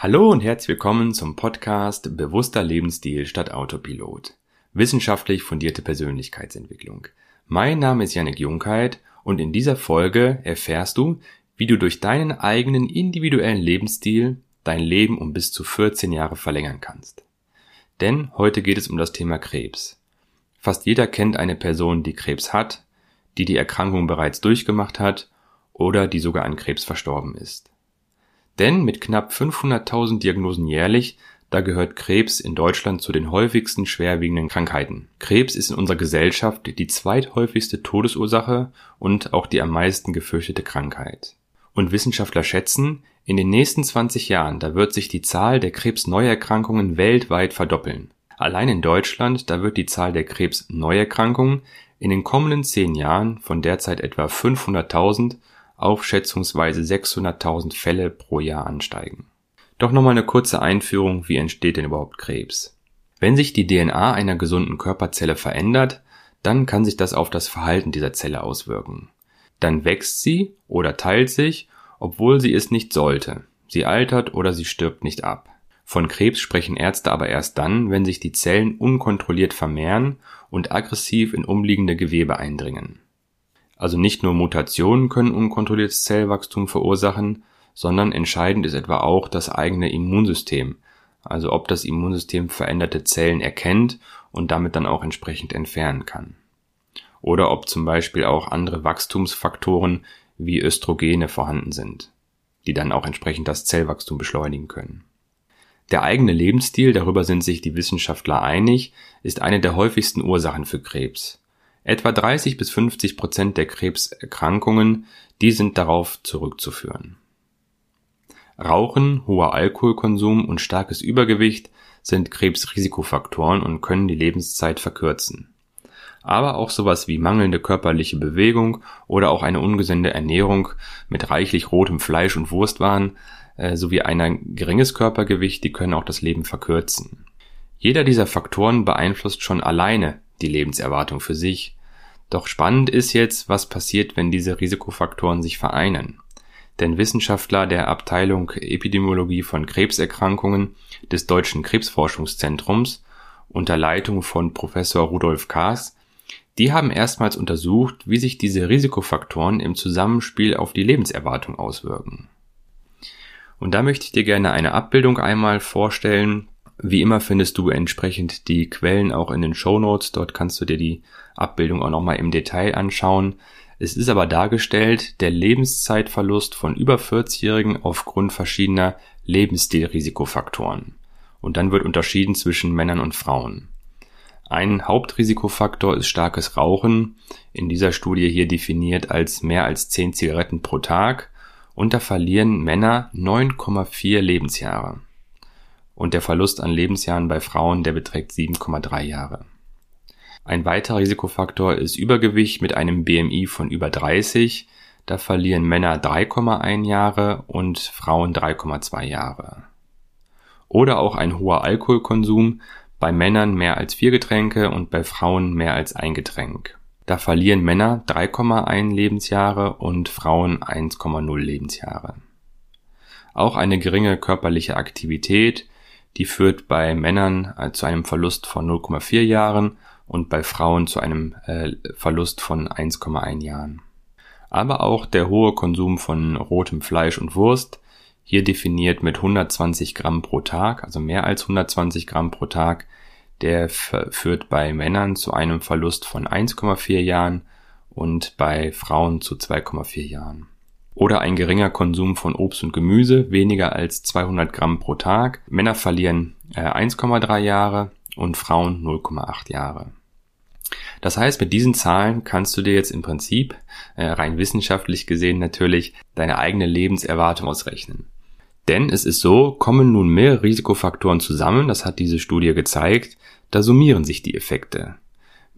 Hallo und herzlich willkommen zum Podcast Bewusster Lebensstil statt Autopilot. Wissenschaftlich fundierte Persönlichkeitsentwicklung. Mein Name ist Janik Junkheit und in dieser Folge erfährst du, wie du durch deinen eigenen individuellen Lebensstil dein Leben um bis zu 14 Jahre verlängern kannst. Denn heute geht es um das Thema Krebs. Fast jeder kennt eine Person, die Krebs hat, die die Erkrankung bereits durchgemacht hat oder die sogar an Krebs verstorben ist. Denn mit knapp 500.000 Diagnosen jährlich, da gehört Krebs in Deutschland zu den häufigsten schwerwiegenden Krankheiten. Krebs ist in unserer Gesellschaft die zweithäufigste Todesursache und auch die am meisten gefürchtete Krankheit. Und Wissenschaftler schätzen, in den nächsten 20 Jahren, da wird sich die Zahl der Krebsneuerkrankungen weltweit verdoppeln. Allein in Deutschland, da wird die Zahl der Krebsneuerkrankungen in den kommenden 10 Jahren von derzeit etwa 500.000 auf schätzungsweise 600.000 Fälle pro Jahr ansteigen. Doch nochmal eine kurze Einführung, wie entsteht denn überhaupt Krebs? Wenn sich die DNA einer gesunden Körperzelle verändert, dann kann sich das auf das Verhalten dieser Zelle auswirken. Dann wächst sie oder teilt sich, obwohl sie es nicht sollte. Sie altert oder sie stirbt nicht ab. Von Krebs sprechen Ärzte aber erst dann, wenn sich die Zellen unkontrolliert vermehren und aggressiv in umliegende Gewebe eindringen. Also nicht nur Mutationen können unkontrolliertes Zellwachstum verursachen, sondern entscheidend ist etwa auch das eigene Immunsystem, also ob das Immunsystem veränderte Zellen erkennt und damit dann auch entsprechend entfernen kann. Oder ob zum Beispiel auch andere Wachstumsfaktoren wie Östrogene vorhanden sind, die dann auch entsprechend das Zellwachstum beschleunigen können. Der eigene Lebensstil, darüber sind sich die Wissenschaftler einig, ist eine der häufigsten Ursachen für Krebs. Etwa 30 bis 50 Prozent der Krebserkrankungen, die sind darauf zurückzuführen. Rauchen, hoher Alkoholkonsum und starkes Übergewicht sind Krebsrisikofaktoren und können die Lebenszeit verkürzen. Aber auch sowas wie mangelnde körperliche Bewegung oder auch eine ungesunde Ernährung mit reichlich rotem Fleisch und Wurstwaren äh, sowie ein geringes Körpergewicht, die können auch das Leben verkürzen. Jeder dieser Faktoren beeinflusst schon alleine die Lebenserwartung für sich doch spannend ist jetzt, was passiert, wenn diese Risikofaktoren sich vereinen. Denn Wissenschaftler der Abteilung Epidemiologie von Krebserkrankungen des Deutschen Krebsforschungszentrums unter Leitung von Professor Rudolf Kaas, die haben erstmals untersucht, wie sich diese Risikofaktoren im Zusammenspiel auf die Lebenserwartung auswirken. Und da möchte ich dir gerne eine Abbildung einmal vorstellen, wie immer findest du entsprechend die Quellen auch in den Show Notes. Dort kannst du dir die Abbildung auch nochmal im Detail anschauen. Es ist aber dargestellt der Lebenszeitverlust von über 40-Jährigen aufgrund verschiedener Lebensstilrisikofaktoren. Und dann wird unterschieden zwischen Männern und Frauen. Ein Hauptrisikofaktor ist starkes Rauchen, in dieser Studie hier definiert als mehr als 10 Zigaretten pro Tag, und da verlieren Männer 9,4 Lebensjahre und der Verlust an Lebensjahren bei Frauen, der beträgt 7,3 Jahre. Ein weiterer Risikofaktor ist Übergewicht mit einem BMI von über 30. Da verlieren Männer 3,1 Jahre und Frauen 3,2 Jahre. Oder auch ein hoher Alkoholkonsum, bei Männern mehr als vier Getränke und bei Frauen mehr als ein Getränk. Da verlieren Männer 3,1 Lebensjahre und Frauen 1,0 Lebensjahre. Auch eine geringe körperliche Aktivität die führt bei Männern äh, zu einem Verlust von 0,4 Jahren und bei Frauen zu einem äh, Verlust von 1,1 Jahren. Aber auch der hohe Konsum von rotem Fleisch und Wurst, hier definiert mit 120 Gramm pro Tag, also mehr als 120 Gramm pro Tag, der führt bei Männern zu einem Verlust von 1,4 Jahren und bei Frauen zu 2,4 Jahren oder ein geringer Konsum von Obst und Gemüse, weniger als 200 Gramm pro Tag. Männer verlieren äh, 1,3 Jahre und Frauen 0,8 Jahre. Das heißt, mit diesen Zahlen kannst du dir jetzt im Prinzip, äh, rein wissenschaftlich gesehen natürlich, deine eigene Lebenserwartung ausrechnen. Denn es ist so, kommen nun mehr Risikofaktoren zusammen, das hat diese Studie gezeigt, da summieren sich die Effekte.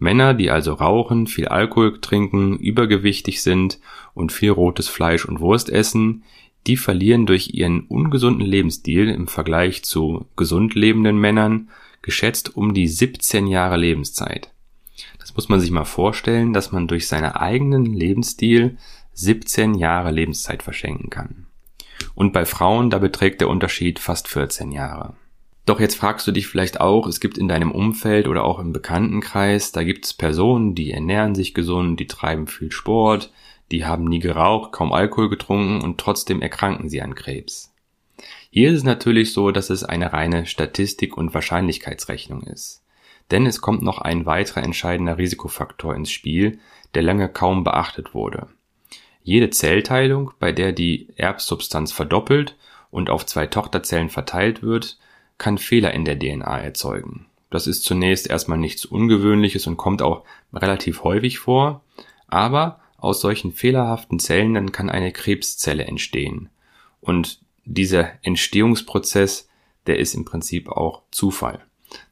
Männer, die also rauchen, viel Alkohol trinken, übergewichtig sind und viel rotes Fleisch und Wurst essen, die verlieren durch ihren ungesunden Lebensstil im Vergleich zu gesund lebenden Männern geschätzt um die 17 Jahre Lebenszeit. Das muss man sich mal vorstellen, dass man durch seinen eigenen Lebensstil 17 Jahre Lebenszeit verschenken kann. Und bei Frauen, da beträgt der Unterschied fast 14 Jahre. Doch jetzt fragst du dich vielleicht auch, es gibt in deinem Umfeld oder auch im Bekanntenkreis, da gibt es Personen, die ernähren sich gesund, die treiben viel Sport, die haben nie geraucht, kaum Alkohol getrunken und trotzdem erkranken sie an Krebs. Hier ist es natürlich so, dass es eine reine Statistik und Wahrscheinlichkeitsrechnung ist. Denn es kommt noch ein weiterer entscheidender Risikofaktor ins Spiel, der lange kaum beachtet wurde. Jede Zellteilung, bei der die Erbsubstanz verdoppelt und auf zwei Tochterzellen verteilt wird, kann Fehler in der DNA erzeugen. Das ist zunächst erstmal nichts Ungewöhnliches und kommt auch relativ häufig vor, aber aus solchen fehlerhaften Zellen dann kann eine Krebszelle entstehen. Und dieser Entstehungsprozess, der ist im Prinzip auch Zufall.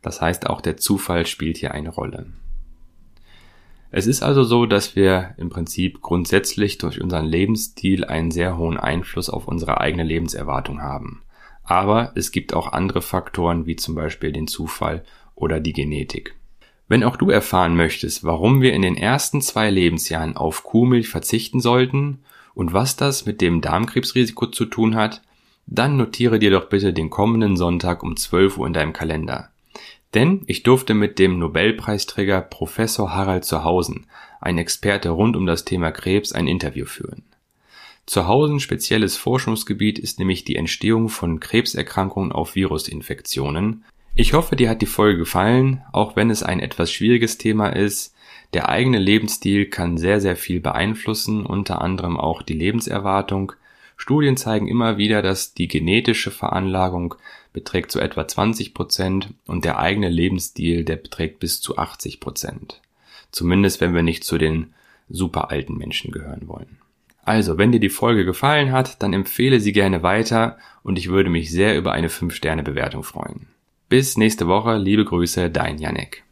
Das heißt, auch der Zufall spielt hier eine Rolle. Es ist also so, dass wir im Prinzip grundsätzlich durch unseren Lebensstil einen sehr hohen Einfluss auf unsere eigene Lebenserwartung haben. Aber es gibt auch andere Faktoren wie zum Beispiel den Zufall oder die Genetik. Wenn auch du erfahren möchtest, warum wir in den ersten zwei Lebensjahren auf Kuhmilch verzichten sollten und was das mit dem Darmkrebsrisiko zu tun hat, dann notiere dir doch bitte den kommenden Sonntag um 12 Uhr in deinem Kalender. Denn ich durfte mit dem Nobelpreisträger Professor Harald Zuhausen, ein Experte rund um das Thema Krebs, ein Interview führen. Zuhausen spezielles Forschungsgebiet ist nämlich die Entstehung von Krebserkrankungen auf Virusinfektionen. Ich hoffe, dir hat die Folge gefallen, auch wenn es ein etwas schwieriges Thema ist. Der eigene Lebensstil kann sehr, sehr viel beeinflussen, unter anderem auch die Lebenserwartung. Studien zeigen immer wieder, dass die genetische Veranlagung beträgt so etwa 20 Prozent und der eigene Lebensstil, der beträgt bis zu 80 Prozent. Zumindest wenn wir nicht zu den super alten Menschen gehören wollen. Also, wenn dir die Folge gefallen hat, dann empfehle sie gerne weiter und ich würde mich sehr über eine 5-Sterne-Bewertung freuen. Bis nächste Woche, liebe Grüße, dein Janek.